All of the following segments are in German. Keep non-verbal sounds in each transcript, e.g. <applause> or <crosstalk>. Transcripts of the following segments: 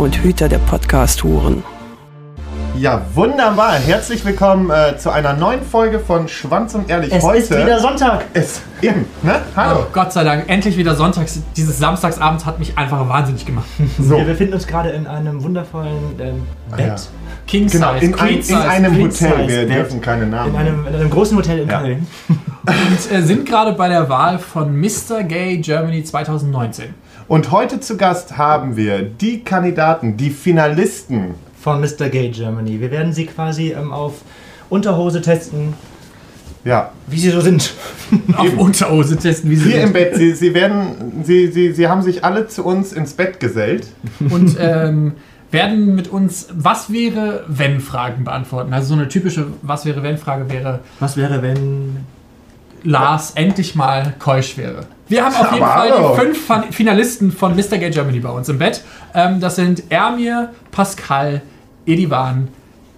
und Hüter der Podcast-Huren. Ja, wunderbar. Herzlich willkommen äh, zu einer neuen Folge von Schwanz und Ehrlich. Es Heute ist wieder Sonntag. ist eben, ne? Hallo. Oh, Gott sei Dank, endlich wieder sonntags. Dieses Samstagsabend hat mich einfach wahnsinnig gemacht. <laughs> So, Wir befinden uns gerade in einem wundervollen ähm, Bett. ja. King Size, genau, in, ein, in Size. einem Hotel. Size Wir Bett. dürfen keine Namen In einem, in einem großen Hotel in Ja. Köln. Und äh, sind gerade bei der Wahl von Mr. Gay Germany 2019. Und heute zu Gast haben wir die Kandidaten, die Finalisten. Von Mr. Gay Germany. Wir werden sie quasi ähm, auf Unterhose testen, Ja, wie sie so sind. Auf Unterhose testen, wie sie hier im sind. Bett. Sie, sie werden, sie, sie, sie haben sich alle zu uns ins Bett gesellt. Und ähm, werden mit uns Was wäre, wenn Fragen beantworten. Also so eine typische Was wäre, wenn Frage wäre, Was wäre, wenn. Lars endlich mal keusch wäre. Wir haben auf jeden Aber Fall hallo. die fünf Finalisten von Mr. Gay Germany bei uns im Bett. Ähm, das sind Ermir, Pascal, Edivan,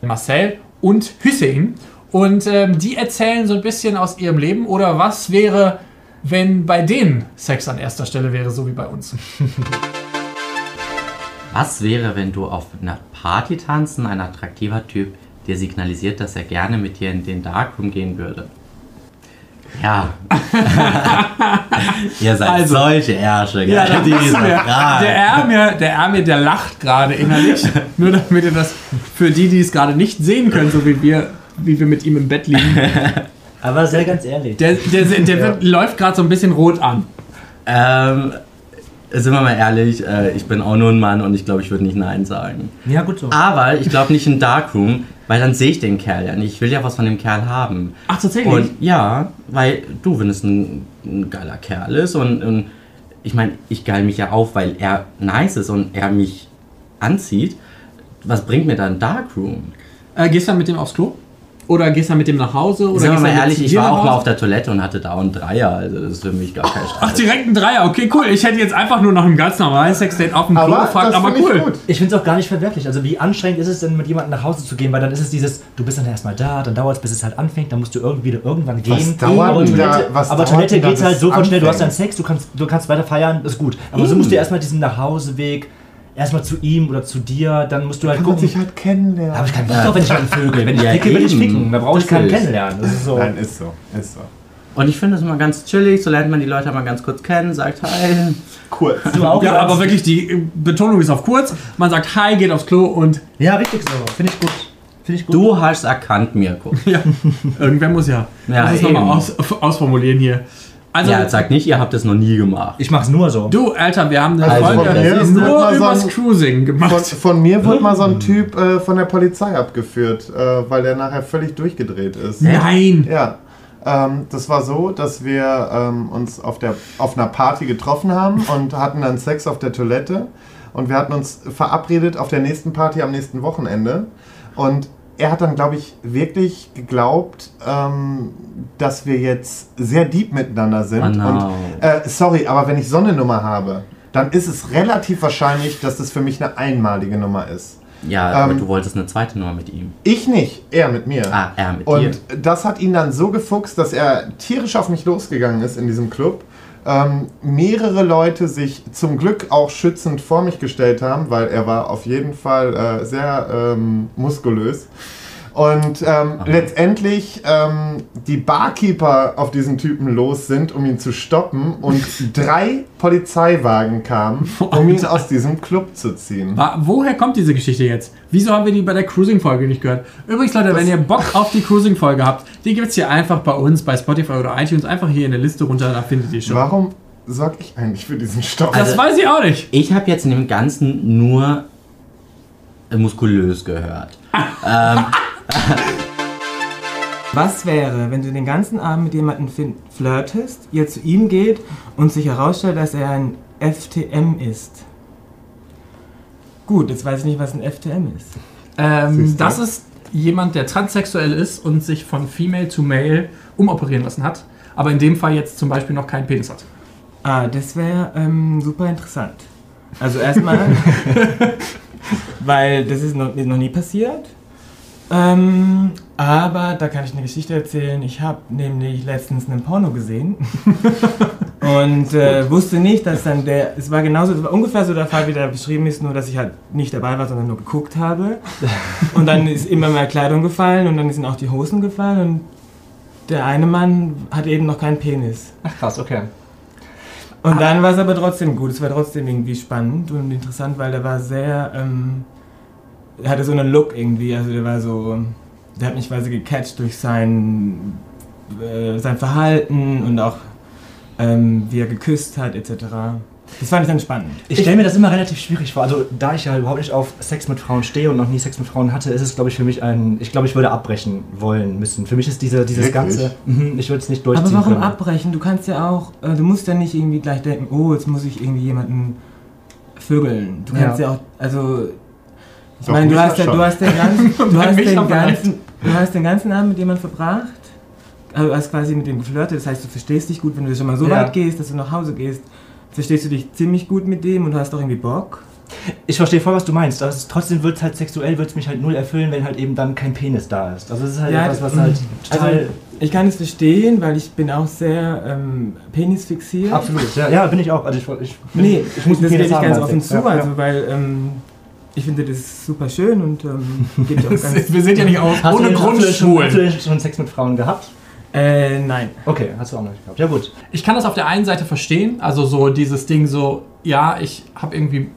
Marcel und Hüseyin. Und ähm, die erzählen so ein bisschen aus ihrem Leben oder was wäre, wenn bei denen Sex an erster Stelle wäre, so wie bei uns. <laughs> Was wäre, wenn du auf einer Party tanzen, ein attraktiver Typ dir signalisiert, dass er gerne mit dir in den Darkroom gehen würde? Ja. <laughs> Ihr seid Also- solche Ärsche, gell? Ja. Der Ermir, der Ermir, der lacht gerade innerlich. <laughs> Nur damit ihr das für die, die es gerade nicht sehen können, so wie wir, wie wir mit ihm im Bett liegen. <laughs> Aber sehr ganz ehrlich. Der, der, der wird, läuft gerade so ein bisschen rot an. Ähm, sind wir mal ehrlich, äh, ich bin auch nur ein Mann und ich glaube, ich würde nicht Nein sagen. ja, gut so. Aber ich glaube nicht in Darkroom, weil dann sehe ich den Kerl ja nicht. Ich will ja was von dem Kerl haben. Ach, tatsächlich? Und ja, weil du, wenn es ein, ein geiler Kerl ist und, und ich meine, ich geil mich ja auf, weil er nice ist und er mich anzieht. Was bringt mir dann Darkroom? Äh, gehst du dann mit dem aufs Klo? Oder gehst du dann mit dem nach Hause? Oder Sagen wir mal dann ehrlich, ich war auch mal auf der Toilette und hatte da einen Dreier, also das ist für mich gar kein Stress. Ach, direkt ein Dreier. Okay, cool. Ich hätte jetzt einfach nur nach einem ganz normalen Sexdate auf dem Klo Aber gefragt, das aber ich cool. gut. Ich finde es auch gar nicht verwerflich. Also wie anstrengend ist es denn, mit jemandem nach Hause zu gehen, weil dann ist es dieses, du bist dann erstmal da, dann dauert es, bis es halt anfängt, dann musst du irgendwie irgendwann gehen. dauert aber da- Toilette, was aber Toilette geht halt sofort schnell, du hast deinen Sex, du kannst, du kannst weiter feiern, ist gut. Aber so musst du erstmal diesen Nachhauseweg, erstmal zu ihm oder zu dir, dann musst du halt Kann man gucken. sich halt kennenlernen. habe ich keinen Bock drauf, wenn ich jemanden vögel. Wenn ich Ja, ficke, will ich ficken. Da brauche ich Das keinen kennenlernen. Das ist so. Nein, ist so. Ist so. Und ich finde es immer ganz chillig, so lernt man die Leute mal ganz kurz kennen, sagt hi. Kurz. Du auch Ja, aber wirklich, die Betonung ist auf kurz. Man sagt Hi, geht aufs Klo und Ja, richtig so. Finde ich gut. Finde ich gut. Du hast erkannt, Mirko. <laughs> ja, irgendwer muss ja. Ja, Lass es nochmal aus, ausformulieren hier. Also, Ja, sag nicht, ihr habt es noch nie gemacht. ich mach's nur so. du, Alter, wir haben eine Also, Folge, von nur so übers ein- Cruising Von, gemacht. von mir wurde mal so ein Typ äh, von der Polizei abgeführt, äh, weil der nachher völlig durchgedreht ist. Nein! Ja. Ähm, das war so, dass wir ähm, uns auf, der, auf einer Party getroffen haben <laughs> und hatten dann Sex auf der Toilette. Und wir hatten uns verabredet auf der nächsten Party am nächsten Wochenende. Und er hat dann, glaube ich, wirklich geglaubt, ähm, dass wir jetzt sehr deep miteinander sind. Oh no. Und äh, sorry, aber wenn ich so eine Nummer habe, dann ist es relativ wahrscheinlich, dass das für mich eine einmalige Nummer ist. Ja, aber Ähm, du wolltest eine zweite Nummer mit ihm. Ich nicht, er mit mir. Ah, er mit dir. Und das hat ihn dann so gefuchst, dass er tierisch auf mich losgegangen ist in diesem Club. Ähm, mehrere Leute sich zum Glück auch schützend vor mich gestellt haben, weil er war auf jeden Fall äh, sehr ähm, muskulös. Und ähm, letztendlich ähm, die Barkeeper auf diesen Typen los sind, um ihn zu stoppen und <laughs> drei Polizeiwagen kamen, um ihn aus diesem Club zu ziehen. Wa- Woher kommt diese Geschichte jetzt? Wieso haben wir die bei der Cruising-Folge nicht gehört? Übrigens, Leute, wenn ihr Bock auf die Cruising-Folge habt, die gibt es hier einfach bei uns bei Spotify oder iTunes. Einfach hier in der Liste runter, da findet ihr schon. Warum sorge ich eigentlich für diesen Stopp? Das Also- weiß ich auch nicht. Ich habe jetzt in dem Ganzen nur muskulös gehört. <laughs> <laughs> Was wäre, wenn du den ganzen Abend mit jemandem flirtest, ihr zu ihm geht und sich herausstellt, dass er ein FTM ist? Gut, jetzt weiß ich nicht, was ein FTM ist. Ähm, das ist jemand, der transsexuell ist und sich von Female to Male umoperieren lassen hat, aber in dem Fall jetzt zum Beispiel noch keinen Penis hat. Ah, das wäre ähm, super interessant. Also erstmal, <laughs> <laughs> weil das ist noch, noch nie passiert. Ähm, aber da kann ich eine Geschichte erzählen. Ich habe nämlich letztens einen Porno gesehen <laughs> und äh, wusste nicht, dass dann der, es war genauso, es war ungefähr so der Fall, wie der beschrieben ist, nur dass ich halt nicht dabei war, sondern nur geguckt habe. <laughs> Und dann ist immer mehr Kleidung gefallen und dann sind auch die Hosen gefallen und der eine Mann hat eben noch keinen Penis. Ach krass, okay. Und dann war es aber trotzdem gut. Es war trotzdem irgendwie spannend und interessant, weil der war sehr. Ähm, hatte so einen Look irgendwie. Also der war so. Der hat mich quasi gecatcht durch sein, äh, sein Verhalten und auch ähm, wie er geküsst hat, etc. Das fand ich dann spannend. Ich stelle mir das immer relativ schwierig vor. Also, da ich ja überhaupt nicht auf Sex mit Frauen stehe und noch nie Sex mit Frauen hatte, ist es, glaube ich, für mich ein. Ich glaube, ich würde abbrechen wollen müssen. Für mich ist diese, dieses Wirklich? Ganze. Mhm, ich würde es nicht durchziehen. Aber warum können. abbrechen? Du kannst ja auch. Äh, du musst ja nicht irgendwie gleich denken, oh, jetzt muss ich irgendwie jemanden vögeln. Du kannst ja, Ja. auch. Also. Ich meine, du hast, ja, du hast den ganzen. <laughs> Du hast den ganzen. Du hast den ganzen Abend mit jemandem verbracht. Also du hast quasi mit dem geflirtet. Das heißt, du verstehst dich gut, wenn du schon mal so Ja. weit gehst, dass du nach Hause gehst. Verstehst du dich ziemlich gut mit dem und du hast auch irgendwie Bock. Ich verstehe voll, was du meinst. Ist, trotzdem wird es halt sexuell, wird es mich halt null erfüllen, wenn halt eben dann kein Penis da ist. Also, es ist halt Ja, etwas, was halt <laughs> total. Also, ich kann es verstehen, weil ich bin auch sehr ähm, penisfixiert. absolut. Ja, ja, bin ich auch. Also, ich, ich, bin- Nee, ich muss das gebe ich ganz offen zu, Ja, also weil ähm, ich finde das super schön und ähm, ich auch <laughs> ganz. Wir sind ja nicht aus, Hast ohne Grund hast du schon, schwul. hast du schon Sex mit Frauen gehabt? Äh, nein. Okay, hast du auch noch nicht gehabt. Ja, gut. Ich kann das auf der einen Seite verstehen, also so dieses Ding so, ja, ich habe irgendwie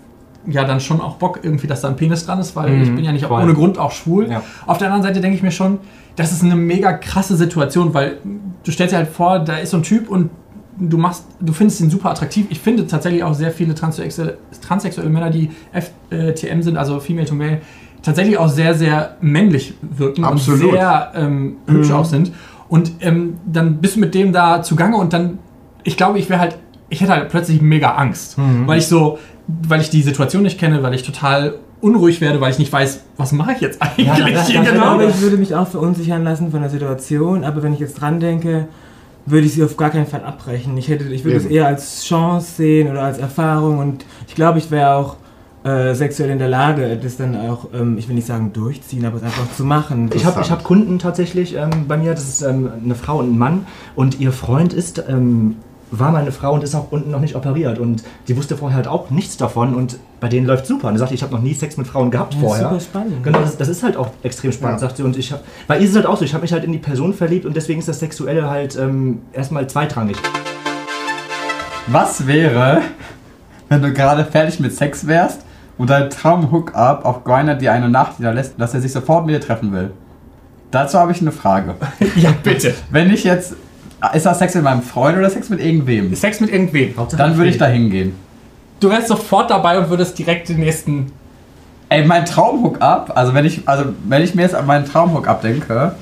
ja dann schon auch Bock irgendwie, dass da ein Penis dran ist, weil Mhm, ich bin ja nicht voll. ohne Grund auch schwul. Ja. Auf der anderen Seite denke ich mir schon, das ist eine mega krasse Situation, weil du stellst dir halt vor, da ist so ein Typ und du machst, du findest ihn super attraktiv. Ich finde tatsächlich auch sehr viele transsexuelle, transsexuelle Männer, die FTM sind, also Female to Male, tatsächlich auch sehr, sehr männlich wirken Absolut. und sehr ähm, hübsch auch sind. Und ähm, dann bist du mit dem da zugange und dann, ich glaube, ich wäre halt, ich hätte halt plötzlich mega Angst, weil ich so, weil ich die Situation nicht kenne, weil ich total unruhig werde, weil ich nicht weiß, was mache ich jetzt eigentlich Ja, da- da- hier da- Ich genau. glaube, ich würde mich auch verunsichern lassen von der Situation, aber wenn ich jetzt dran denke, würde ich sie auf gar keinen Fall abbrechen. Ich, hätte, ich würde es eher als Chance sehen oder als Erfahrung und ich glaube, ich wäre auch äh, sexuell in der Lage, das dann auch, ähm, ich will nicht sagen durchziehen, aber es einfach zu machen. Ich habe ich hab Kunden tatsächlich ähm, bei mir, das ist ähm, eine Frau und ein Mann und ihr Freund ist, ähm, war meine Frau und ist auch unten noch nicht operiert und die wusste vorher halt auch nichts davon und bei denen läuft super. Und sie sagte, ich habe noch nie Sex mit Frauen gehabt Ja, vorher. super spannend. Genau, das, das ist halt auch extrem spannend, Ja. sagt sie. Und ich hab, bei ihr ist es halt auch so, ich habe mich halt in die Person verliebt und deswegen ist das Sexuelle halt ähm, erstmal zweitrangig. Was wäre, wenn du gerade fertig mit Sex wärst und dein Traum-Hookup auf Grindr dir eine Nachricht lässt, dass er sich sofort mit dir treffen will? Dazu habe ich eine Frage. <laughs> Ja, bitte. Wenn ich jetzt. Ist das Sex mit meinem Freund oder Sex mit irgendwem? Sex mit irgendwem. Hauptsache Dann würde ich da hingehen. Du wärst sofort dabei und würdest direkt den nächsten. Ey, mein Traum-Hookup, also wenn ich, also wenn ich mir jetzt an meinen Traum-Hookup denke,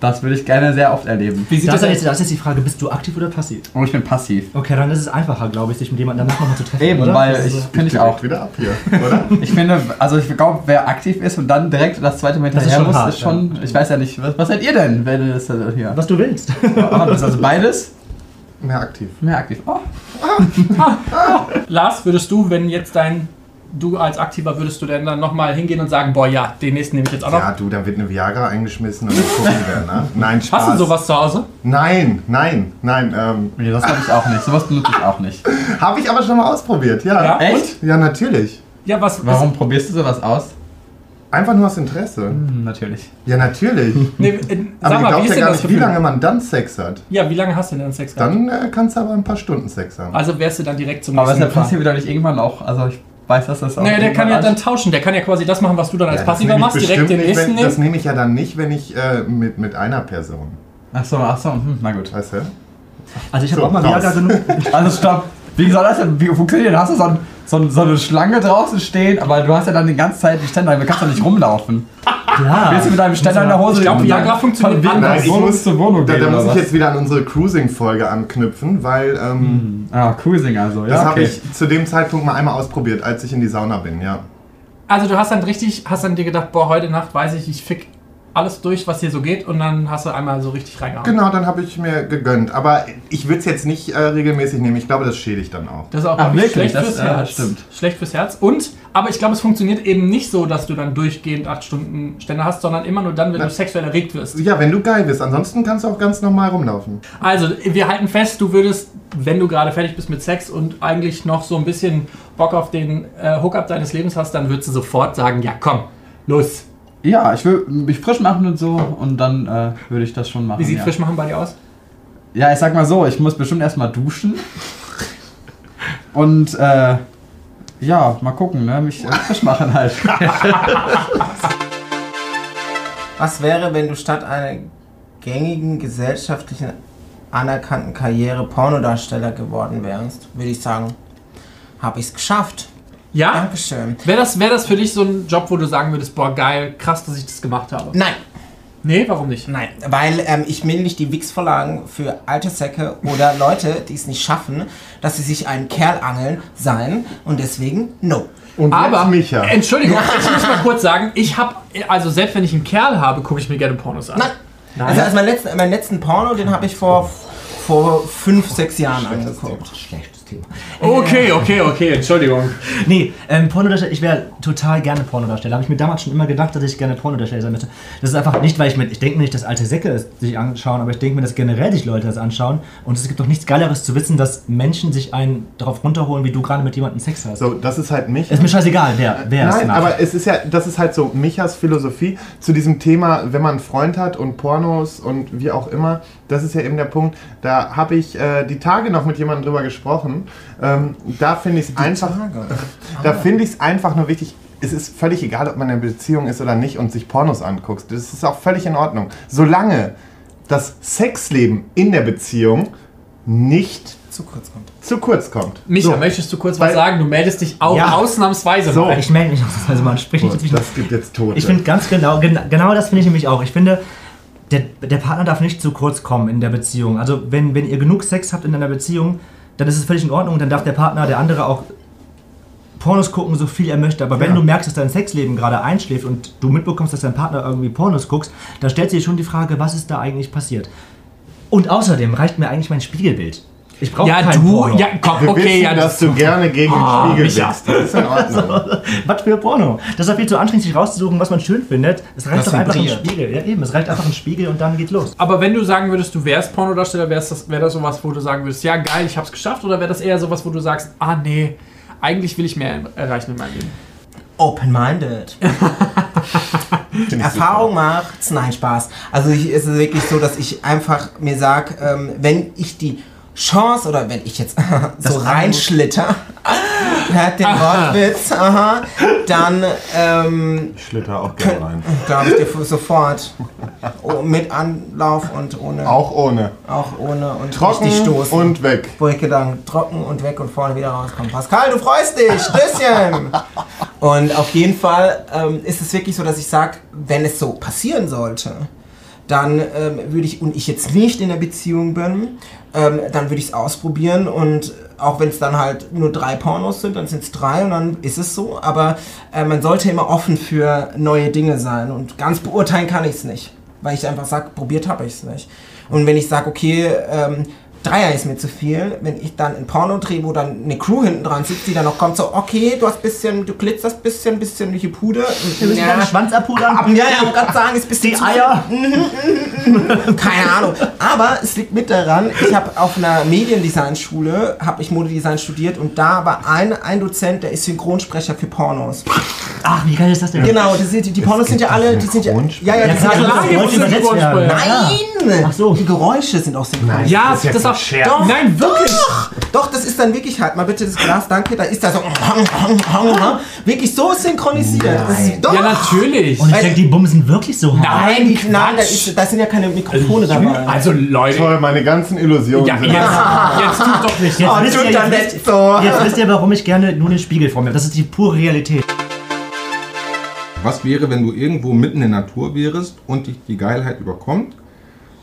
das würde ich gerne sehr oft erleben. Wie sieht Das das, jetzt, das ist die Frage, bist du aktiv oder passiv? Und ich bin passiv. Okay, dann ist es einfacher, glaube ich, sich mit jemandem danach nochmal zu treffen. Eben, oder? weil Das ich so- finde ich auch. wieder ab hier, oder? <laughs> Ich finde, also ich glaube, wer aktiv ist und dann direkt das zweite Mal Das ist hinterher schon muss, hart, ist schon, ich weiß ja nicht, was, was seid ihr denn, wenn das hier? Was du willst. Ah, das ist also beides? Mehr aktiv. Mehr aktiv. Oh. Lars, würdest du, wenn jetzt dein. Du als Aktiver würdest du denn dann nochmal hingehen und sagen, boah ja, den nächsten nehme ich jetzt auch noch. Ja, du, da wird eine Viagra eingeschmissen und dann gucken wir, ne? <laughs> Nein, Spaß. Hast du sowas zu Hause? Nein, nein, nein. Ähm, Nee, das habe ich auch nicht. Sowas benutze ich auch nicht. <laughs> Habe ich aber schon mal ausprobiert, ja. Ja? Echt? Ja, natürlich. Ja, was? Warum probierst du sowas aus? Einfach nur aus Interesse. Hm, natürlich. Ja, natürlich. <laughs> Nee, äh, Aber mal, ist ja gar nicht, wie lange man dann Sex hat. Ja, wie lange hast du denn Sex gehabt? Dann äh, kannst du aber ein paar Stunden Sex haben. Also wärst du dann direkt zum Aber nächsten gefahren. Passiv wieder nicht irgendwann auch, also ich weiß, dass das auch. Naja, der kann ja dann tauschen. Der kann ja quasi das machen, was du dann als Ja, Passiver machst, direkt den nächsten wenn, Das nehmen. nehme ich ja dann nicht, wenn ich äh, mit, mit einer Person. Ach so, ach so, hm, na gut. Weißt du? Also ich habe So, auch mal genug. Also stopp. Wie soll das denn, wie funktioniert das? Hast du so, ein, so, so eine Schlange draußen stehen, aber du hast ja dann die ganze Zeit die Ständer, du kannst doch nicht rumlaufen. Ja. Willst du mit deinem Ständer in der Hose Ich glaub, und Viagra funktioniert von anders. Ich muss- zur Wohnung Da, gehen da oder muss ich was? jetzt wieder an unsere Cruising-Folge anknüpfen, weil ähm, Ah, Cruising also. Ja, das habe okay. ich zu dem Zeitpunkt mal einmal ausprobiert, als ich in die Sauna bin, ja. Also du hast dann richtig, hast dann dir gedacht, boah, heute Nacht weiß ich, ich fick alles durch, was hier so geht und dann hast du einmal so richtig reingehauen. Genau, dann habe ich mir gegönnt. Aber ich würde es jetzt nicht äh, regelmäßig nehmen. Ich glaube, das schädigt dann auch. Das ist auch Ach, wirklich? schlecht Das, fürs äh, Herz. stimmt. Schlecht fürs Herz. Und, aber ich glaube, es funktioniert eben nicht so, dass du dann durchgehend acht Stunden Stände hast, sondern immer nur dann, wenn Na- du sexuell erregt wirst. Ja, wenn du geil bist. Ansonsten kannst du auch ganz normal rumlaufen. Also, wir halten fest, du würdest, wenn du gerade fertig bist mit Sex und eigentlich noch so ein bisschen Bock auf den äh, Hookup deines Lebens hast, dann würdest du sofort sagen, ja komm, los. Ja, ich will mich frisch machen und so und dann äh, würde ich das schon machen. Wie sieht ja. frisch machen bei dir aus? Ja, ich sag mal so, ich muss bestimmt erstmal duschen. Und äh, ja, mal gucken, ne? Mich äh, frisch machen halt. <laughs> Was wäre, wenn du statt einer gängigen gesellschaftlichen anerkannten Karriere Pornodarsteller geworden wärst? Würde ich sagen, habe ich es geschafft. Ja? Dankeschön. Wäre das, wär das für dich so ein Job, wo du sagen würdest, boah, geil, krass, dass ich das gemacht habe? Nein, Nee, warum nicht? nein, weil ähm, ich will nicht die Wix-Vorlagen für alte Säcke oder Leute, die es nicht schaffen, dass sie sich einen Kerl angeln, sein und deswegen no. Und Aber, Micha. Entschuldigung, <laughs> ich muss mal kurz sagen, ich habe, also selbst wenn ich einen Kerl habe, gucke ich mir gerne Pornos an. Nein. Also, also meinen, letzten, meinen letzten Porno, den habe ich vor, vor fünf, sechs Jahren angeguckt. Schlechtes Thema. Okay, okay, okay, Entschuldigung. Nee, ähm, Pornodarsteller, ich wäre total gerne Pornodarsteller. Habe ich mir damals schon immer gedacht, dass ich gerne Pornodarsteller sein möchte. Das ist einfach nicht, weil ich mir, ich denke mir nicht, dass alte Säcke es sich anschauen, aber ich denke mir, dass generell sich Leute das anschauen. Und es gibt doch nichts Geileres zu wissen, dass Menschen sich einen darauf runterholen, wie du gerade mit jemandem Sex hast. So, das ist halt Micha. Ist mir scheißegal, wer, wer es Nein, aber es ist ja, das ist halt so Michas Philosophie zu diesem Thema, wenn man einen Freund hat und Pornos und wie auch immer, das ist ja eben der Punkt. Da habe ich äh, die Tage noch mit jemandem drüber gesprochen. Ähm, da finde ich es einfach, <laughs> da finde ich es einfach nur wichtig. Es ist völlig egal, ob man in einer Beziehung ist oder nicht und sich Pornos anguckt. Das ist auch völlig in Ordnung. Solange das Sexleben in der Beziehung nicht Zu kurz kommt. zu kurz kommt. Micha, So. möchtest du kurz Weil- was sagen? Du meldest dich auch Ja. ausnahmsweise So. mal. ich melde mich also man spricht nicht das gibt jetzt Tote. Ich finde ganz genau, gen genau das finde ich nämlich auch. Ich finde, der, der Partner darf nicht zu kurz kommen in der Beziehung. Also wenn, wenn ihr genug Sex habt in einer Beziehung, dann ist es völlig in Ordnung. Dann darf der Partner, der andere auch Pornos gucken, so viel er möchte. Aber wenn Ja. du merkst, dass dein Sexleben gerade einschläft und du mitbekommst, dass dein Partner irgendwie Pornos guckst, dann stellt sich schon die Frage, was ist da eigentlich passiert? Und außerdem reicht mir eigentlich mein Spiegelbild. Ich brauche Ja, kein du, Porno. ja, komm, Wir okay, wissen, ja, dass du gerne gegen Ah, den Spiegel Micha. blickst. Das ist in Ordnung. <laughs> Was für Porno? Das ist doch viel zu anstrengend, sich rauszusuchen, was man schön findet. Es reicht Das doch einfach ein vibriert. Spiegel. Ja, eben, es reicht einfach ein Spiegel und dann geht's los. Aber wenn du sagen würdest, du wärst Pornodarsteller, wär's das, wäre das sowas, wo du sagen würdest, ja geil, ich hab's geschafft? Oder wäre das eher sowas, wo du sagst, ah nee, eigentlich will ich mehr erreichen in meinem Leben? Open-minded. Erfahrung macht's, nein, Spaß. Also ich, es ist wirklich so, dass ich einfach mir sage, ähm, wenn ich die Chance oder wenn ich jetzt <laughs> so reinschlitter, hört den Wortwitz, aha, dann ähm, Ich schlitter auch gerne rein. glaube ich dir sofort. Oh, mit Anlauf und ohne, Auch ohne. auch ohne und Trocken richtig stoßen. und weg. wo ich gedacht, trocken und weg und vorne wieder rauskommen. Pascal, du freust dich, Stößchen! <laughs> und auf jeden Fall ähm, ist es wirklich so, dass ich sage, wenn es so passieren sollte, dann ähm, würde ich, und ich jetzt nicht in der Beziehung bin, ähm, dann würde ich es ausprobieren und auch wenn es dann halt nur drei Pornos sind, dann sind es drei und dann ist es so. Aber äh, man sollte immer offen für neue Dinge sein und ganz beurteilen kann ich es nicht, weil ich einfach sage, probiert habe ich es nicht. Und wenn ich sage, okay, ähm, Dreier ist mir zu viel, wenn ich dann ein Porno drehe, wo dann eine Crew hinten dran sitzt, die dann noch kommt, so, okay, du hast bisschen, du glitzerst bisschen, bisschen durch die Pude. Wir müssen deinen Schwanz abpudern. Ja, ja, ich gerade sagen, ist ein bisschen Die Eier. <laughs> keine Ahnung. Aber es liegt mit daran, ich habe auf einer Mediendesign-Schule, habe ich Modedesign studiert und da war ein, ein Dozent, der ist Synchronsprecher für Pornos. Ach, wie geil ist das denn? Genau, das sind, die, die Pornos sind ja alle, die sind ja, ja, ja, Ja, die sind das ja übersetzt werden. Synchronsprecher. Nein! Ach so. Die Geräusche sind auch synchronisiert. Ja, ist ja das, auch. Scherz. Doch, nein, wirklich. Doch, das ist dann wirklich halt, mal bitte das Glas, danke, da ist da so wirklich so synchronisiert. Das ist, doch. Ja, natürlich. Und ich denke, die Bumsen wirklich so hart. Nein, Nein, nein, da, ist, da sind ja keine Mikrofone dabei. Also Leute, Toll, meine ganzen Illusionen ja, sind jetzt, <laughs> jetzt tut doch nicht. Jetzt, Oh, wisst tut ihr, jetzt, so. jetzt wisst ihr, warum ich gerne nur den Spiegel vor mir habe. Das ist die pure Realität. Was wäre, wenn du irgendwo mitten in der Natur wärst und dich die Geilheit überkommt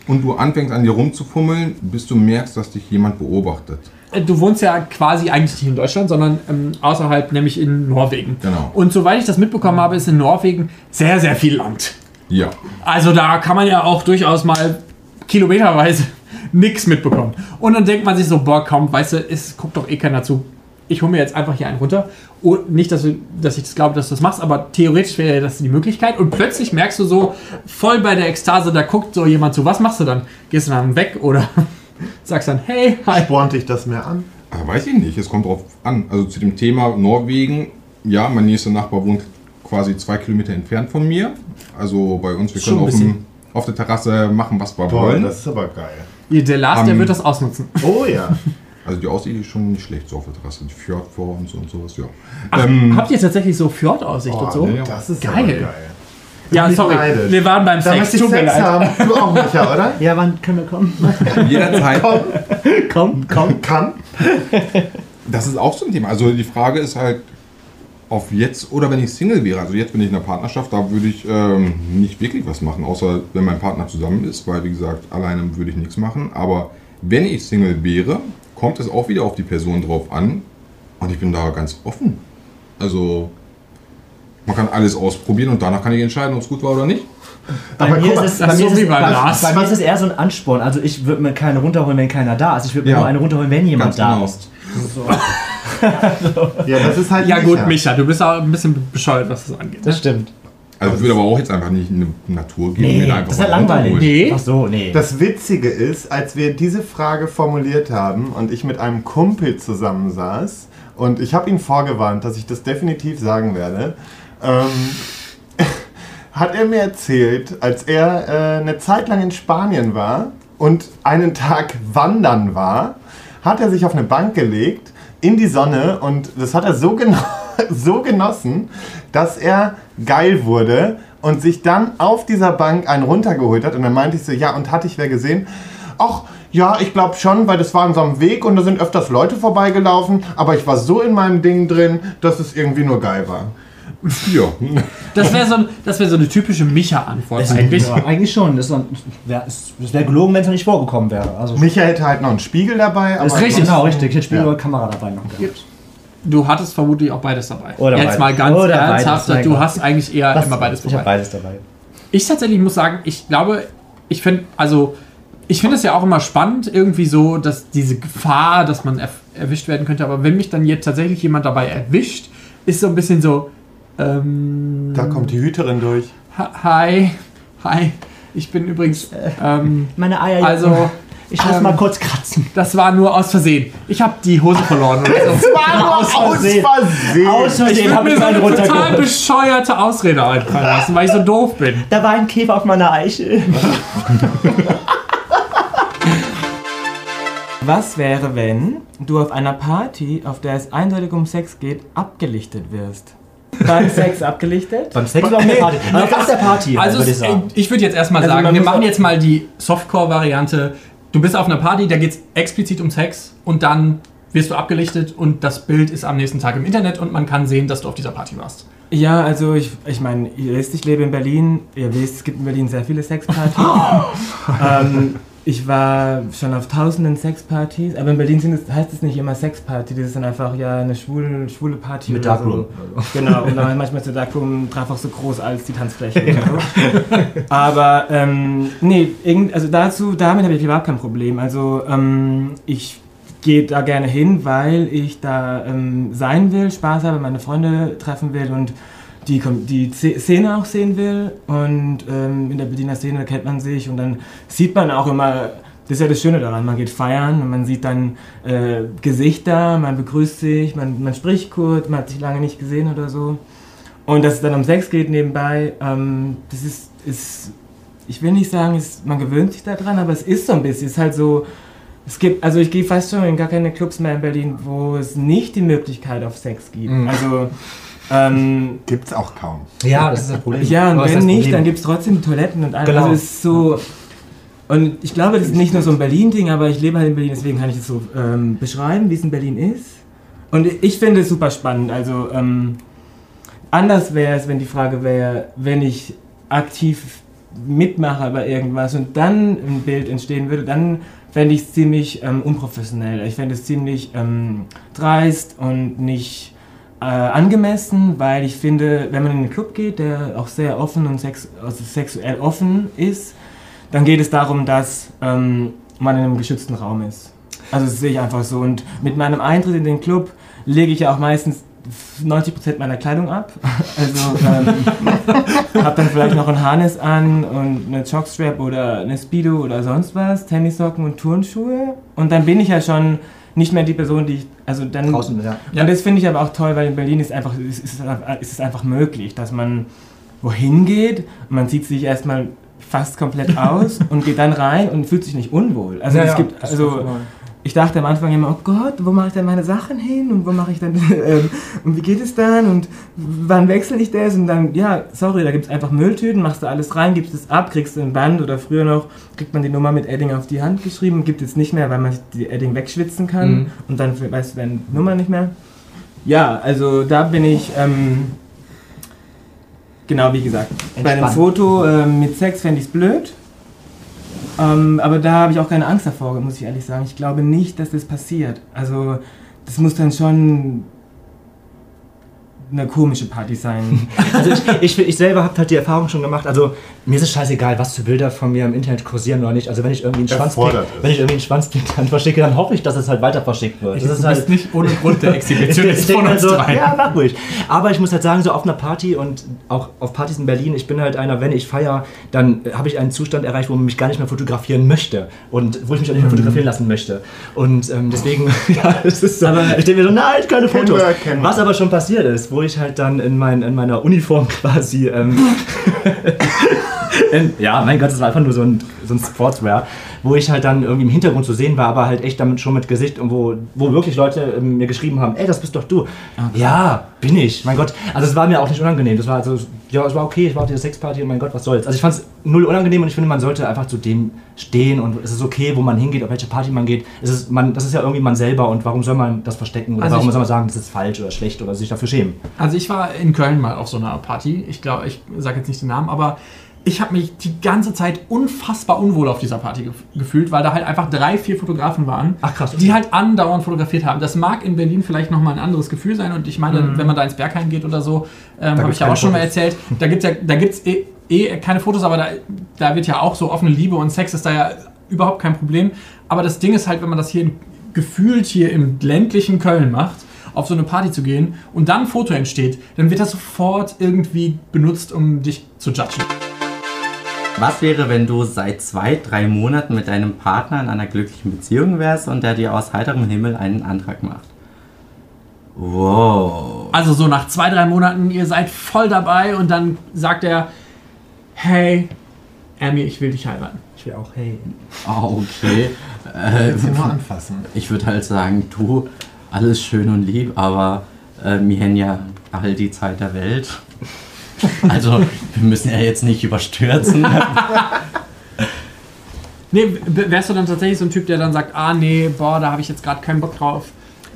und du anfängst an dir rumzufummeln, bis du merkst, dass dich jemand beobachtet? äh, du wohnst ja quasi eigentlich nicht in Deutschland, sondern ähm, außerhalb, nämlich in Norwegen. Genau. Und soweit ich das mitbekommen habe, ist in Norwegen sehr, sehr viel Land. Ja. Also da kann man ja auch durchaus mal kilometerweise <laughs> nichts mitbekommen. Und dann denkt man sich so, boah, komm, weißt du, es guckt doch eh keiner zu. Ich hole mir jetzt einfach hier einen runter. Und nicht, dass, du, dass ich das glaube, dass du das machst, aber theoretisch wäre das die Möglichkeit. Und plötzlich merkst du so, voll bei der Ekstase, da guckt so jemand zu. Was machst du dann? Gehst du dann weg oder <laughs> sagst dann, hey, hi. Spornt dich das mehr an? Ah, weiß ich nicht, es kommt drauf an. Also zu dem Thema Norwegen, ja, mein nächster Nachbar wohnt quasi zwei Kilometer entfernt von mir. Also bei uns, wir Schon können auf, dem, auf der Terrasse machen, was wir Boah, wollen. das ist aber geil. Der Lars, der Am- wird das ausnutzen. Oh ja. <laughs> Also die Aussicht ist schon nicht schlecht so auf der Terrasse. Die Fjord vor uns und sowas, ja. Ach, Ähm, habt ihr tatsächlich so Fjordaussicht Oh, und so? ja, ja. Das ist Geil. geil. Ja, sorry, neidisch. wir waren beim Da Sex. Tut mir leid. haben. <laughs> Du auch, Micha, oder? Ja, wann können wir kommen? <laughs> jederzeit. komm, komm. Kann. Das ist auch so ein Thema. Also die Frage ist halt, auf jetzt oder wenn ich Single wäre. Also jetzt bin ich in einer Partnerschaft, da würde ich ähm, nicht wirklich was machen, außer wenn mein Partner zusammen ist, weil wie gesagt, alleine würde ich nichts machen. Aber wenn ich Single wäre, kommt es auch wieder auf die Person drauf an und ich bin da ganz offen. Also man kann alles ausprobieren und danach kann ich entscheiden, ob es gut war oder nicht. Bei Aber mir mal, ist es, bei das mir ist so es, bei bei, Lars. bei mir ist es eher so ein Ansporn. Also ich würde mir keine runterholen, wenn keiner da ist. Ich würde mir Ja. nur eine runterholen, wenn jemand Ganz da genau. ist. <laughs> Ja, das ist halt Ja gut, Micha. Micha, du bist auch ein bisschen bescheuert, was das angeht. Das stimmt. Also ich würde aber auch jetzt einfach nicht in eine Natur gehen Nee, das ist was langweilig. Nee. Ach so, nee. Das Witzige ist, als wir diese Frage formuliert haben und ich mit einem Kumpel zusammensaß und ich habe ihn vorgewarnt, dass ich das definitiv sagen werde, ähm, <laughs> hat er mir erzählt, als er äh, eine Zeit lang in Spanien war und einen Tag wandern war, hat er sich auf eine Bank gelegt in die Sonne und das hat er so, <laughs> geno <laughs> so genossen, dass er geil wurde und sich dann auf dieser Bank einen runtergeholt hat. Und dann meinte ich so, ja, und hatte ich wer gesehen? Ach, ja, ich glaube schon, weil das war an so einem Weg und da sind öfters Leute vorbeigelaufen, aber ich war so in meinem Ding drin, dass es irgendwie nur geil war. Ja. Das wäre so, das wär so eine typische Micha-Antwort eigentlich. Ja, eigentlich schon. Das wäre wär gelogen, wenn es noch nicht vorgekommen wäre. Also Michael hätte halt noch einen Spiegel dabei. das ist richtig, genau, richtig. Ich hätte Spiel Ja. oder Kamera dabei noch gehabt. Du hattest vermutlich auch beides dabei. Oder Jetzt beides. mal ganz Oder ernsthaft, beides, du Gott. hast eigentlich eher Was- immer beides Ich habe dabei. beides dabei. Ich tatsächlich muss sagen, ich glaube, ich finde, also ich finde es ja auch immer spannend, irgendwie so, dass diese Gefahr, dass man erf- erwischt werden könnte, aber wenn mich dann jetzt tatsächlich jemand dabei erwischt, ist so ein bisschen so, ähm, Da kommt die Hüterin durch. hi, hi, ich bin übrigens, ähm, Meine Eier. also, ich muss ähm, mal kurz kratzen. das war nur aus Versehen. Ich habe die Hose verloren oder so. War Aus Versehen. Versehen. Aus Ich Versehen habe mir ich so meine eine total bescheuerte Ausrede einfallen lassen, weil ich so doof bin. Da war ein Käfer auf meiner Eichel. <laughs> Was wäre, wenn du auf einer Party, auf der es eindeutig um Sex geht, abgelichtet wirst? Beim Sex abgelichtet? Beim Sex oder auf der Party? Also auf der Party, Also würde ich sagen. ich würde jetzt erstmal Also sagen, wir machen jetzt mal die Softcore-Variante. Du bist auf einer Party, da geht es explizit um Sex und dann wirst du abgelichtet und das Bild ist am nächsten Tag im Internet und man kann sehen, dass du auf dieser Party warst. Ja, also ich, ich meine, ihr wisst, ich lebe in Berlin. Ihr wisst, es gibt in Berlin sehr viele Sexpartys. <laughs> ähm, ich war schon auf tausenden Sexpartys, aber in Berlin sind es, heißt es nicht immer Sexparty, das ist dann einfach ja eine schwule, schwule Party. Mit Darkroom. So. Genau, und dann manchmal ist der Darkroom dreifach so groß als die Tanzfläche. <laughs> oder so. Aber ähm, nee, irgend, also dazu, damit habe ich überhaupt kein Problem. Also ähm, ich gehe da gerne hin, weil ich da ähm, sein will, Spaß habe, meine Freunde treffen will und die, die Ze- Szene auch sehen will. Und ähm, in der Berliner Szene kennt man sich und dann sieht man auch immer, das ist ja das Schöne daran, man geht feiern und man sieht dann äh, Gesichter, man begrüßt sich, man, man spricht kurz, man hat sich lange nicht gesehen oder so. Und dass es dann um Sex geht nebenbei, ähm, das ist, ist, ich will nicht sagen, ist, man gewöhnt sich daran, aber es ist so ein bisschen, es ist halt so, es gibt, also ich gehe fast schon in gar keine Clubs mehr in Berlin, wo es nicht die Möglichkeit auf Sex gibt. Mhm. Also, ähm, Gibt's auch kaum. Ja, das ist das Problem. ja, und wenn nicht, Problem. dann gibt es trotzdem Toiletten und alles. Genau. Also es ist so. Und ich glaube, das ist nicht nur so ein Berlin-Ding, aber ich lebe halt in Berlin, deswegen kann ich es so ähm, beschreiben, wie es in Berlin ist. Und ich finde es super spannend. Also, ähm, anders wäre es, wenn die Frage wäre, wenn ich aktiv mitmache bei irgendwas und dann ein Bild entstehen würde, dann fände ich es ziemlich ähm, unprofessionell. Ich fände es ziemlich ähm, dreist und nicht äh, angemessen, weil ich finde, wenn man in einen Club geht, der auch sehr offen und sex also sexuell offen ist, dann geht es darum, dass ähm, man in einem geschützten Raum ist. Also das sehe ich einfach so. Und mit meinem Eintritt in den Club lege ich ja auch meistens 90% meiner Kleidung ab. <laughs> Also ähm, <laughs> habe dann vielleicht noch ein Harness an und eine Jockstrap oder eine Speedo oder sonst was, Tennissocken und Turnschuhe. Und dann bin ich ja schon nicht mehr die Person, die ich, also dann... Draußen, ja. Und das finde ich aber auch toll, weil in Berlin ist, einfach, ist, ist, ist es einfach möglich, dass man wohin geht und man zieht sich erstmal fast komplett <laughs> aus und geht dann rein und fühlt sich nicht unwohl. Also Ja, es ja, gibt, also. Ich dachte am Anfang immer, oh Gott, wo mache ich denn meine Sachen hin und wo mache ich dann <laughs> ähm, und wie geht es dann und wann wechsle ich das und dann, ja, sorry, da gibt es einfach Mülltüten, machst du alles rein, gibst es ab, kriegst du ein Band oder früher noch kriegt man die Nummer mit Edding auf die Hand geschrieben, gibt es nicht mehr, weil man die Edding wegschwitzen kann Mhm. und dann weißt du deine Nummer nicht mehr. Ja, also da bin ich, ähm, genau wie gesagt, bei einem Entspannt. Foto ähm, mit Sex fände ich es blöd. Ähm, aber da habe ich auch keine Angst davor, muss ich ehrlich sagen. Ich glaube nicht, dass das passiert. Also, das muss dann schon eine komische Party sein. <laughs> Also ich, ich, ich selber habe halt die Erfahrung schon gemacht. Also mir ist es scheißegal, was für Bilder von mir im Internet kursieren oder nicht. Also wenn ich irgendwie einen Schwanzbild, wenn ich irgendwie einen Schwanzbild dann verschicke, dann hoffe ich, dass es halt weiter verschickt wird. Das Du ist halt nicht ohne Grund der <laughs> Exhibitionist Ich von mir uns so, drei. ja, mach ruhig. Aber ich muss halt sagen, so auf einer Party und auch auf Partys in Berlin, ich bin halt einer, wenn ich feiere, dann habe ich einen Zustand erreicht, wo man mich gar nicht mehr fotografieren möchte und wo ich mich auch nicht mehr fotografieren lassen möchte. Und ähm, deswegen, <laughs> ja, es ist so, ich denke mir so, nein, keine Kennen Fotos. wir, kennen wir. Was aber schon passiert ist, wo ich halt dann in, mein, in meiner Uniform quasi, ähm, <laughs> <laughs> in, ja, mein Gott, das war einfach nur so ein, so ein Sportswear, wo ich halt dann irgendwie im Hintergrund zu sehen war, aber halt echt damit schon mit Gesicht und wo, wo wirklich Leute ähm, mir geschrieben haben, ey, das bist doch du. Ja, bin ich, mein Gott. Also es war mir auch nicht unangenehm, das war also, ja, es war okay, ich war auf dieser Sexparty und mein Gott, was soll's. Also ich fand es null unangenehm und ich finde, man sollte einfach zu dem stehen und es ist okay, wo man hingeht, auf welche Party man geht. Es ist, man, das ist ja irgendwie man selber und warum soll man das verstecken oder Also warum ich- soll man sagen, das ist falsch oder schlecht oder sich dafür schämen? Also ich war in Köln mal auf so einer Party. Ich glaube, ich sage jetzt nicht den Namen, aber ich habe mich die ganze Zeit unfassbar unwohl auf dieser Party gef- gefühlt, weil da halt einfach drei, vier Fotografen waren, Ach, krass, die halt andauernd fotografiert haben. Das mag in Berlin vielleicht nochmal ein anderes Gefühl sein und ich meine, wenn man da ins Berghain geht oder so, ähm, habe ich ja auch schon mal Fotos. erzählt, da gibt es ja, da gibt's eh, eh keine Fotos, aber da, da wird ja auch so offene Liebe und Sex ist da ja überhaupt kein Problem. Aber das Ding ist halt, wenn man das hier in, gefühlt hier im ländlichen Köln macht, auf so eine Party zu gehen und dann ein Foto entsteht, dann wird das sofort irgendwie benutzt, um dich zu judgen. Was wäre, wenn du seit zwei, drei Monaten mit deinem Partner in einer glücklichen Beziehung wärst und der dir aus heiterem Himmel einen Antrag macht? Wow. Also so nach zwei, drei Monaten, ihr seid voll dabei und dann sagt er, hey, Amy, ich will dich heiraten. Ich will auch, hey. Ah, okay. Äh, hier nur anfassen. ich würde halt sagen, du, alles schön und lieb, aber äh, wir haben ja all die Zeit der Welt. <laughs> Also, wir müssen ja jetzt nicht überstürzen. <laughs> Nee, wärst du dann tatsächlich so ein Typ, der dann sagt, ah nee, boah, da habe ich jetzt gerade keinen Bock drauf.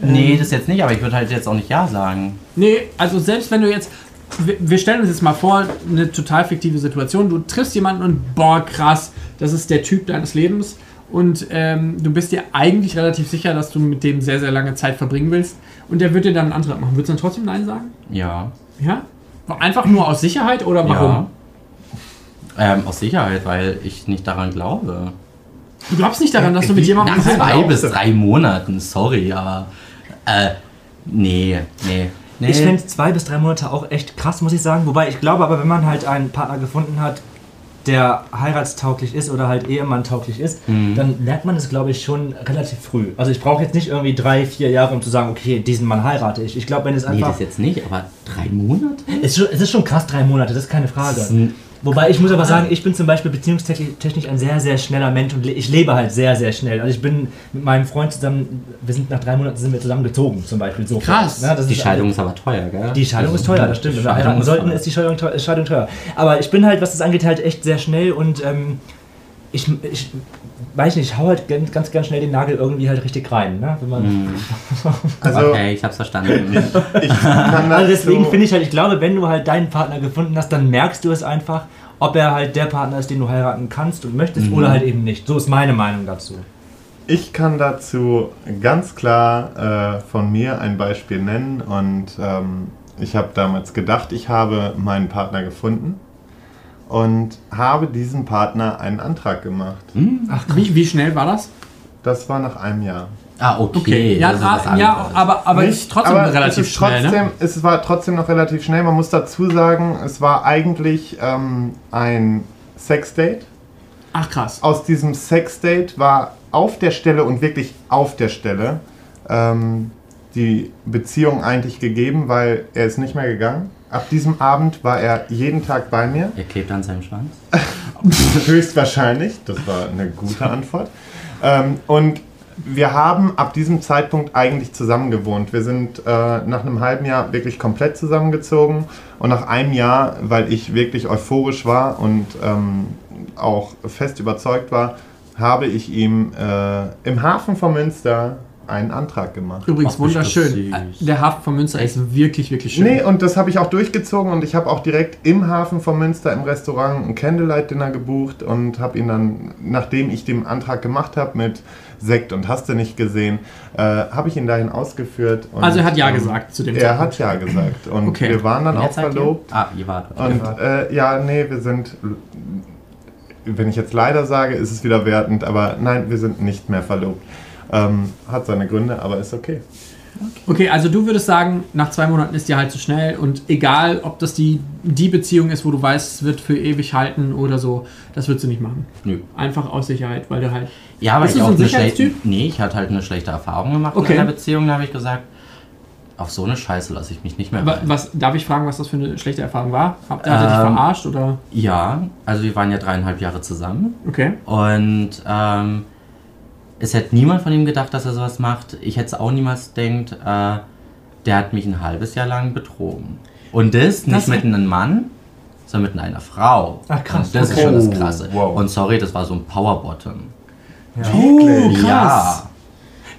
nee, das jetzt nicht, aber ich würde halt jetzt auch nicht Ja sagen. Nee, also selbst wenn du jetzt, wir, wir stellen uns jetzt mal vor, eine total fiktive Situation, du triffst jemanden und boah, krass, das ist der Typ deines Lebens und ähm, du bist dir eigentlich relativ sicher, dass du mit dem sehr, sehr lange Zeit verbringen willst und der wird dir dann einen Antrag machen. Würdest du dann trotzdem Nein sagen? Ja. Ja? Einfach nur aus Sicherheit oder warum? Ja. Ähm, aus Sicherheit, weil ich nicht daran glaube. Du glaubst nicht daran, dass du mit jemandem... Nach zwei bis drei Monaten, sorry, aber. Äh, nee, nee. nee. Ich finde zwei bis drei Monate auch echt krass, muss ich sagen. Wobei ich glaube aber, wenn man halt einen Partner gefunden hat, der heiratstauglich ist oder halt Ehemann tauglich ist, Mhm. dann lernt man es, glaube ich, schon relativ früh. Also ich brauche jetzt nicht irgendwie drei, vier Jahre, um zu sagen, okay, diesen Mann heirate ich. Ich glaube, wenn es nee, einfach... das jetzt nicht, aber drei Monate? es, ist schon, es ist schon krass, drei Monate, das ist keine Frage. Das ist ein- Wobei ich muss aber sagen, ich bin zum Beispiel beziehungstechnisch ein sehr, sehr schneller Mensch und ich lebe halt sehr, sehr schnell. Also ich bin mit meinem Freund zusammen, wir sind nach drei Monaten sind wir zusammen gezogen zum Beispiel. So Krass. Ja, das Die ist Scheidung ist aber teuer, gell? Die Scheidung ist teuer, das stimmt. Wenn wir heiraten ist sollten, ist die Scheidung teuer, ist Scheidung teuer. Aber ich bin halt, was das angeht, halt echt sehr schnell und ähm, ich, ich weiß nicht, ich hau halt ganz, ganz, ganz schnell den Nagel irgendwie halt richtig rein. Ne? Wenn man, Mhm. <laughs> Also, Okay, ich hab's verstanden. <laughs> ich Also deswegen so, finde ich halt, ich glaube, wenn du halt deinen Partner gefunden hast, dann merkst du es einfach, ob er halt der Partner ist, den du heiraten kannst und möchtest Mhm. oder halt eben nicht. So ist meine Meinung dazu. ich kann dazu ganz klar äh, von mir ein Beispiel nennen und ähm, ich habe damals gedacht, ich habe meinen Partner gefunden und habe diesem Partner einen Antrag gemacht. Ach, wie, wie schnell war das? Das war nach einem Jahr. Ah, okay. Okay, ja, das ist was ah, ja aber, aber Nicht, ist trotzdem aber relativ es ist schnell, trotzdem, ne? Es war trotzdem noch relativ schnell. Man muss dazu sagen, es war eigentlich ähm, ein Sexdate. Ach krass. Aus diesem Sexdate war auf der Stelle und wirklich auf der Stelle ähm, die Beziehung eigentlich gegeben, weil er ist nicht mehr gegangen. Ab diesem Abend war er jeden Tag bei mir. Er klebt an seinem Schwanz. <laughs> Höchstwahrscheinlich, das war eine gute Antwort. Ähm, und wir haben ab diesem Zeitpunkt eigentlich zusammen gewohnt. Wir sind äh, nach einem halben Jahr wirklich komplett zusammengezogen und nach einem Jahr, weil ich wirklich euphorisch war und ähm, auch fest überzeugt war, habe ich ihm äh, im Hafen von Münster einen Antrag gemacht. Übrigens Ach, wunderschön. süß. Der Hafen von Münster ist wirklich, wirklich schön. Nee, und das habe ich auch durchgezogen und ich habe auch direkt im Hafen von Münster im Restaurant ein Candlelight-Dinner gebucht und habe ihn dann, nachdem ich den Antrag gemacht habe mit Sekt und hast du nicht gesehen, äh, habe ich ihn dahin ausgeführt. Und, Also er hat Ja ähm, gesagt zu dem Er Zeitpunkt. hat Ja gesagt und Okay. wir waren dann Und auch seid ihr? verlobt. Ah, ihr wart. Und äh, ja, nee, wir sind, wenn ich jetzt leider sage, ist es wieder wertend, aber nein, wir sind nicht mehr verlobt. Ähm, hat seine Gründe, aber ist okay. Okay, also du würdest sagen, nach zwei Monaten ist dir halt zu schnell und egal, ob das die, die Beziehung ist, wo du weißt, es wird für ewig halten oder so, das würdest du nicht machen. Nö. Einfach aus Sicherheit, weil du halt. Ja, aber Bist ich du so auch ein. Sicherheitstyp? Nee, ich hatte halt eine schlechte Erfahrung gemacht Okay. in einer Beziehung. Da habe ich gesagt, auf so eine Scheiße lasse ich mich nicht mehr rein. Was, darf ich fragen, was das für eine schlechte Erfahrung war? Habt ihr hat er dich Ähm, verarscht oder? Ja, also wir waren ja dreieinhalb Jahre zusammen. Okay. Und ähm, es hätte niemand von ihm gedacht, dass er sowas macht. Ich hätte es auch niemals denkt. Äh, der hat mich ein halbes Jahr lang betrogen. Und das nicht Das mit einem Mann, sondern mit einer Frau. Ach, krass. Und das Okay. ist schon das Oh, Krasse. wow. Und sorry, das war so ein Powerbottom. Oh, Ja.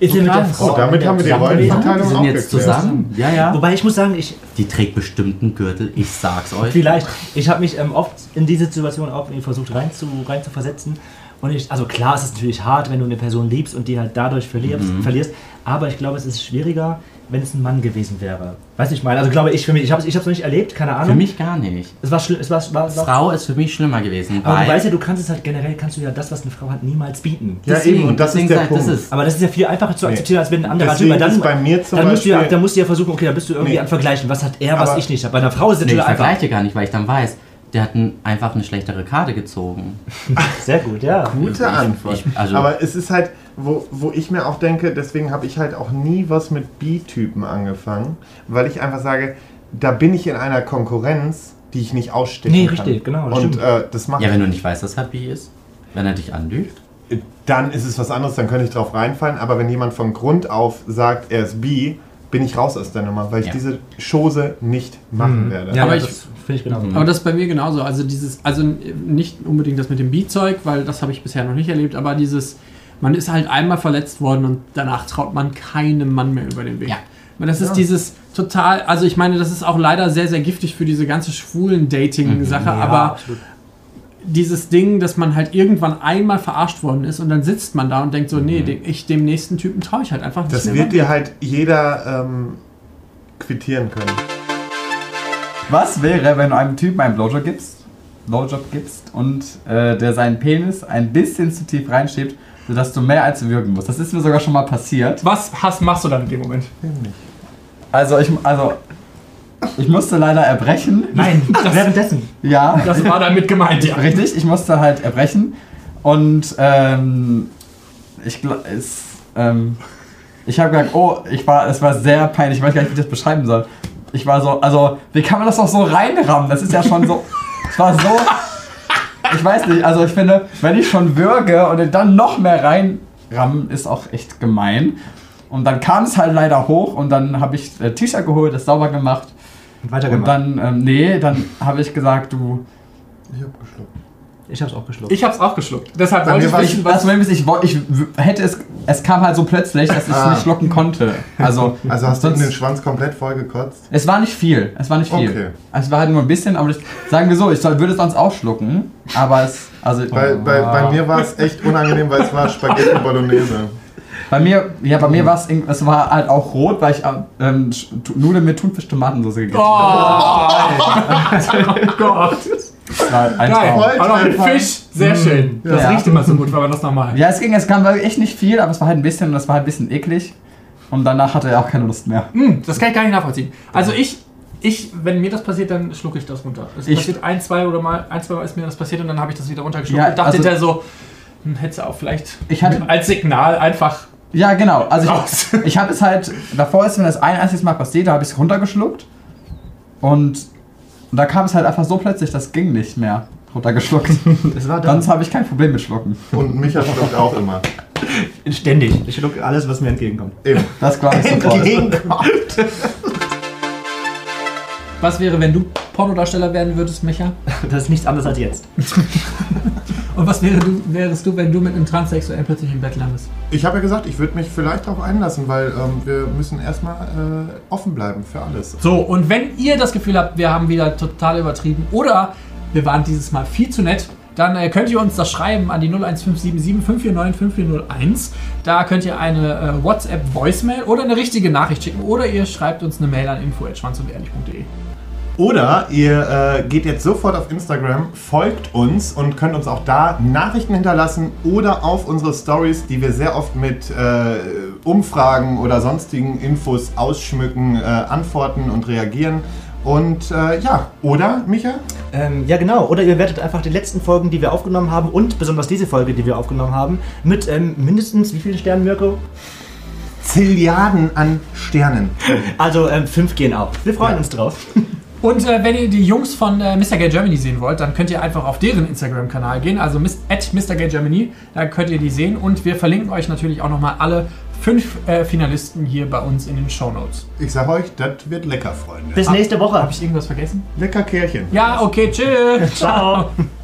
Ist er mit der krass. Frau Oh, damit haben wir die? Rollenverteilung Die sind jetzt aufgeklärt. zusammen. Ja, ja. Wobei ich muss sagen, ich Die trägt bestimmt einen Gürtel, ich sag's euch. vielleicht, ich habe mich ähm, oft in diese Situation auch versucht rein zu, rein zu versetzen. Und ich, also klar, es ist natürlich hart, wenn du eine Person liebst und die halt dadurch verlierst, Mhm. verlierst. Aber ich glaube, es ist schwieriger, wenn es ein Mann gewesen wäre. Weißt du, ich meine, also glaube ich für mich, ich habe es ich hab's noch nicht erlebt, keine Ahnung. Für mich gar nicht. Es war schlimm, es war, war, war Frau ist für mich schlimmer gewesen, Aber du weißt ja, du kannst es halt generell, kannst du ja das, was eine Frau hat, niemals bieten. Ja, Deswegen, eben, und das ist deswegen der ich, das Punkt. ist- Aber das ist ja viel einfacher zu Nee. akzeptieren, als wenn ein anderer Deswegen Typ. Weil ist bei mir zum dann musst, du ja, Beispiel- dann musst du ja versuchen, okay, dann bist du irgendwie Nee. an Vergleichen. Was hat er, was Aber- ich nicht habe. Bei einer Frau ist es Nee, ich natürlich einfach. vergleiche gar nicht, weil ich dann weiß, der hat ein, einfach eine schlechtere Karte gezogen. <laughs> Sehr gut, ja. Gute Ich- Antwort. ich- also- Aber es ist halt, wo, wo ich mir auch denke, deswegen habe ich halt auch nie was mit B-Typen angefangen, weil ich einfach sage, da bin ich in einer Konkurrenz, die ich nicht ausstechen Nee, kann. richtig, genau, das Und äh, das macht Ja, wenn du nicht weißt, dass er bi ist, wenn er dich anlügt. dann ist es was anderes, dann könnte ich drauf reinfallen. Aber wenn jemand von Grund auf sagt, er ist bi, bin ich raus aus der Nummer, weil ich Ja. diese Chose nicht machen werde. Ja, Aber aber ich- das finde ich genau. Aber das ist bei mir genauso. Also dieses, also nicht unbedingt das mit dem Beat-Zeug, weil das habe ich bisher noch nicht erlebt, aber dieses, man ist halt einmal verletzt worden und danach traut man keinem Mann mehr über den Weg. Ja. Weil das ist dieses total, also ich meine, das ist auch leider sehr, sehr giftig für diese ganze schwulen Dating-Sache, Ja, aber absolut. Dieses Ding, dass man halt irgendwann einmal verarscht worden ist und dann sitzt man da und denkt so, nee, dem, ich, dem nächsten Typen traue ich halt einfach nicht Das mehr. wird dir halt jeder ähm, quittieren können. Was wäre, wenn du einem Typen einen Blowjob gibst, Blowjob gibst und äh, der seinen Penis ein bisschen zu tief reinschiebt, sodass du mehr als wirken musst? Das ist mir sogar schon mal passiert. Was hast, machst du dann in dem Moment? Also ich, also, ich musste leider erbrechen. Nein, <laughs> währenddessen. Ja, Das war damit gemeint, ja. richtig. Ich musste halt erbrechen. Und ähm, ich glaube. Ähm, ich habe gesagt, oh, ich war, es war sehr peinlich. Ich weiß gar nicht, wie ich das beschreiben soll. Ich war so, also, wie kann man das doch so reinrammen? Das ist ja schon so. Es war so. Ich weiß nicht, also ich finde, wenn ich schon würge und dann noch mehr reinrammen, ist auch echt gemein. Und dann kam es halt leider hoch und dann habe ich äh, T-Shirt geholt, das sauber gemacht. Weitergemacht. Und dann, ähm, nee, dann habe ich gesagt, du, Ich hab geschluckt. Ich hab's auch geschluckt. Ich hab's auch geschluckt. Deshalb Bei wollte ich Ich, was ist, ich, ich hätte es, es kam halt so plötzlich, dass ich es Ah. nicht schlucken konnte. Also, <laughs> Also hast du den Schwanz komplett voll gekotzt? es war nicht viel, es war nicht viel. Okay. Es war halt nur ein bisschen, aber ich, sagen wir so, ich soll, würde es sonst auch schlucken, aber es, also Bei, bei, bei mir war es echt unangenehm, weil es war Spaghetti Bolognese. Bei mir, ja, bei mir war es, es war halt auch rot, weil ich ähm, Sch- Nudeln mit Thunfisch-Tomatensauce gegessen habe. <laughs> Oh Gott. Das war halt ein. Traum. Noch mit Fisch. Sehr schön. Das Ja. riecht immer so gut, wenn man das nochmal. Ja, es ging, es kam echt nicht viel, aber es war halt ein bisschen und es war halt ein bisschen eklig. Und danach hatte er auch keine Lust mehr. Hm, das kann ich gar nicht nachvollziehen. Also ich, ich, wenn mir das passiert, dann schlucke ich das runter. Es Ich- passiert ein, zwei oder mal, ein, zwei Mal ist mir das passiert und dann habe ich das wieder runtergeschluckt. Ja, ich dachte also- hinterher so, hm, hättest du auch vielleicht Ich hatte- als Signal einfach Ja, genau. Also ich, <laughs> ich habe es halt, davor ist mir das ein einziges Mal passiert, da habe ich es runtergeschluckt. Und, und da kam es halt einfach so plötzlich, das ging nicht mehr runtergeschluckt. <laughs> Das war dann Sonst habe ich kein Problem mit Schlucken. Und Micha schluckt auch immer. ständig. Ich schlucke alles, was mir entgegenkommt. Eben. Das glaube <laughs> ich sofort. Was wäre, wenn du Pornodarsteller werden würdest, Micha? <laughs> Das ist nichts anderes als jetzt. <laughs> Und was wäre du, wärest du, wenn du mit einem Transsexuellen plötzlich im Bett landest? Ich habe ja gesagt, ich würde mich vielleicht darauf einlassen, weil ähm, wir müssen erstmal äh, offen bleiben für alles. So, und wenn ihr das Gefühl habt, wir haben wieder total übertrieben oder wir waren dieses Mal viel zu nett, dann äh, könnt ihr uns das schreiben an die 01577 549 5401. Da könnt ihr eine äh, WhatsApp-Voicemail oder eine richtige Nachricht schicken oder ihr schreibt uns eine Mail an info.schwanzundehrlich.de. Oder ihr äh, geht jetzt sofort auf Instagram, folgt uns und könnt uns auch da Nachrichten hinterlassen oder auf unsere Stories, die wir sehr oft mit äh, Umfragen oder sonstigen Infos ausschmücken, äh, antworten und reagieren. Und äh, ja, oder, Micha? Ähm, ja, genau. Oder ihr wertet einfach die letzten Folgen, die wir aufgenommen haben und besonders diese Folge, die wir aufgenommen haben, mit ähm, mindestens wie viele Sternen, Mirko? Zilliarden an Sternen. Also ähm, fünf gehen auch. Wir freuen uns drauf. Und äh, wenn ihr die Jungs von äh, Mr. Gay Germany sehen wollt, dann könnt ihr einfach auf deren Instagram-Kanal gehen, also mis- at Mr. Gay Germany, da könnt ihr die sehen. Und wir verlinken euch natürlich auch nochmal alle fünf äh, Finalisten hier bei uns in den Show Notes. Ich sag euch, das wird lecker, Freunde. Bis nächste Woche. Habe ich irgendwas vergessen? Lecker Kerlchen. Ja, okay, tschüss. <laughs> Ciao. <laughs>